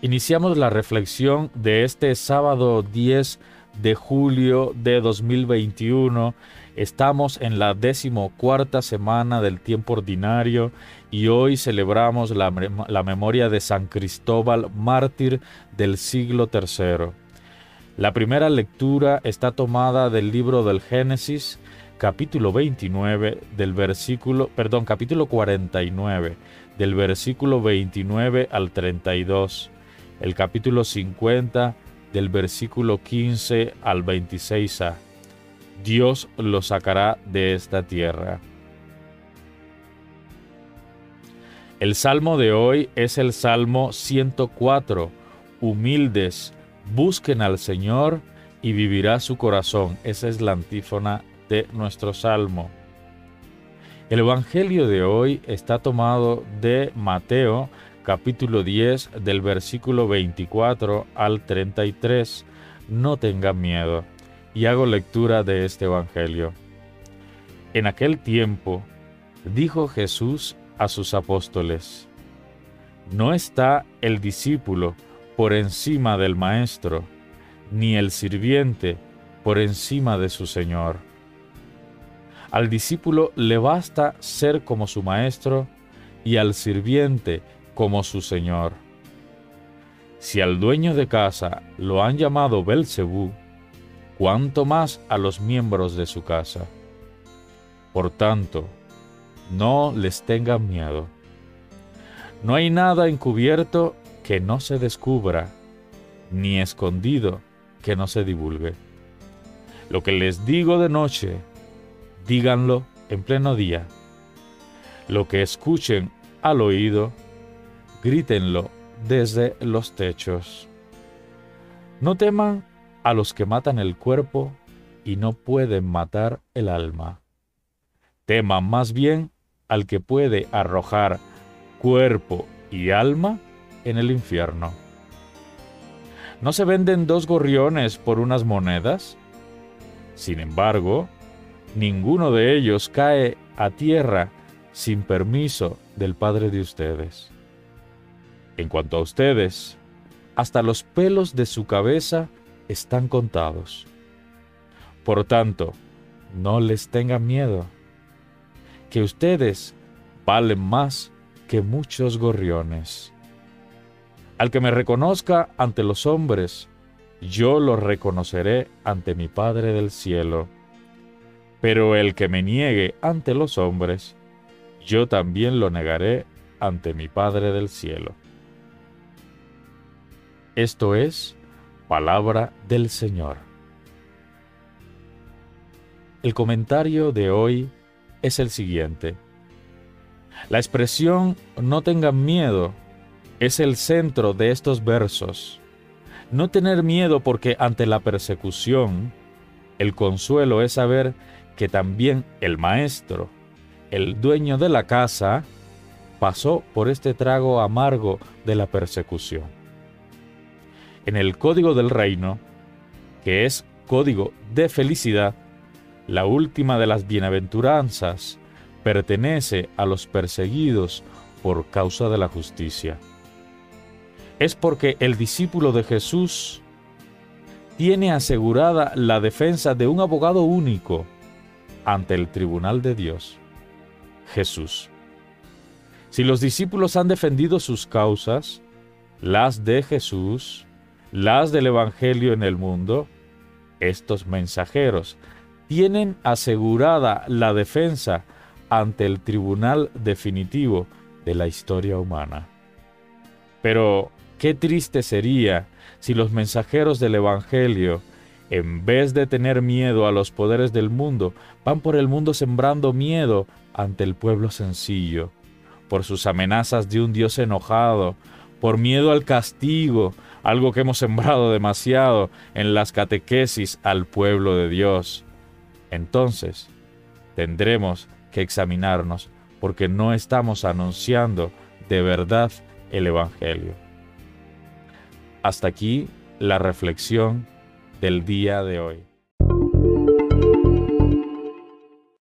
Iniciamos la reflexión de este sábado 10 de julio de 2021. Estamos en la decimocuarta semana del tiempo ordinario y hoy celebramos la, memoria de San Cristóbal, mártir del siglo III. La primera lectura está tomada del libro del Génesis, capítulo 29 del versículo, perdón, capítulo 49 del versículo 29 al 32, el capítulo 50 del versículo 15 al 26a. Dios lo sacará de esta tierra. El salmo de hoy es el Salmo 104. Humildes, busquen al Señor y vivirá su corazón. Esa es la antífona de nuestro salmo. El Evangelio de hoy está tomado de Mateo capítulo 10 del versículo 24 al 33. No tengan miedo. Y hago lectura de este Evangelio. En aquel tiempo dijo Jesús a sus apóstoles, No está el discípulo por encima del maestro, ni el sirviente por encima de su Señor. Al discípulo le basta ser como su maestro y al sirviente como su señor. Si al dueño de casa lo han llamado Belcebú, cuánto más a los miembros de su casa. Por tanto, no les tengan miedo. No hay nada encubierto que no se descubra, ni escondido que no se divulgue. Lo que les digo de noche, díganlo en pleno día. Lo que escuchen al oído, grítenlo desde los techos. No teman a los que matan el cuerpo y no pueden matar el alma. Teman más bien al que puede arrojar cuerpo y alma en el infierno. ¿No se venden dos gorriones por unas monedas? Sin embargo, ninguno de ellos cae a tierra sin permiso del Padre de ustedes. En cuanto a ustedes, hasta los pelos de su cabeza están contados. Por tanto, no les tengan miedo, que ustedes valen más que muchos gorriones. Al que me reconozca ante los hombres, yo lo reconoceré ante mi Padre del cielo. Pero el que me niegue ante los hombres, yo también lo negaré ante mi Padre del cielo. Esto es palabra del Señor. El comentario de hoy es el siguiente. La expresión no tengan miedo es el centro de estos versos. No tener miedo porque ante la persecución, el consuelo es saber que también el maestro, el dueño de la casa, pasó por este trago amargo de la persecución en el código del reino, que es código de felicidad, la última de las bienaventuranzas, pertenece a los perseguidos por causa de la justicia. Es porque el discípulo de Jesús tiene asegurada la defensa de un abogado único ante el tribunal de Dios, Jesús. Si los discípulos han defendido sus causas, las de Jesús, las del Evangelio en el mundo, estos mensajeros tienen asegurada la defensa ante el tribunal definitivo de la historia humana. Pero qué triste sería si los mensajeros del Evangelio, en vez de tener miedo a los poderes del mundo, van por el mundo sembrando miedo ante el pueblo sencillo, por sus amenazas de un Dios enojado, por miedo al castigo, algo que hemos sembrado demasiado en las catequesis al pueblo de Dios. Entonces, tendremos que examinarnos porque no estamos anunciando de verdad el Evangelio. Hasta aquí la reflexión del día de hoy.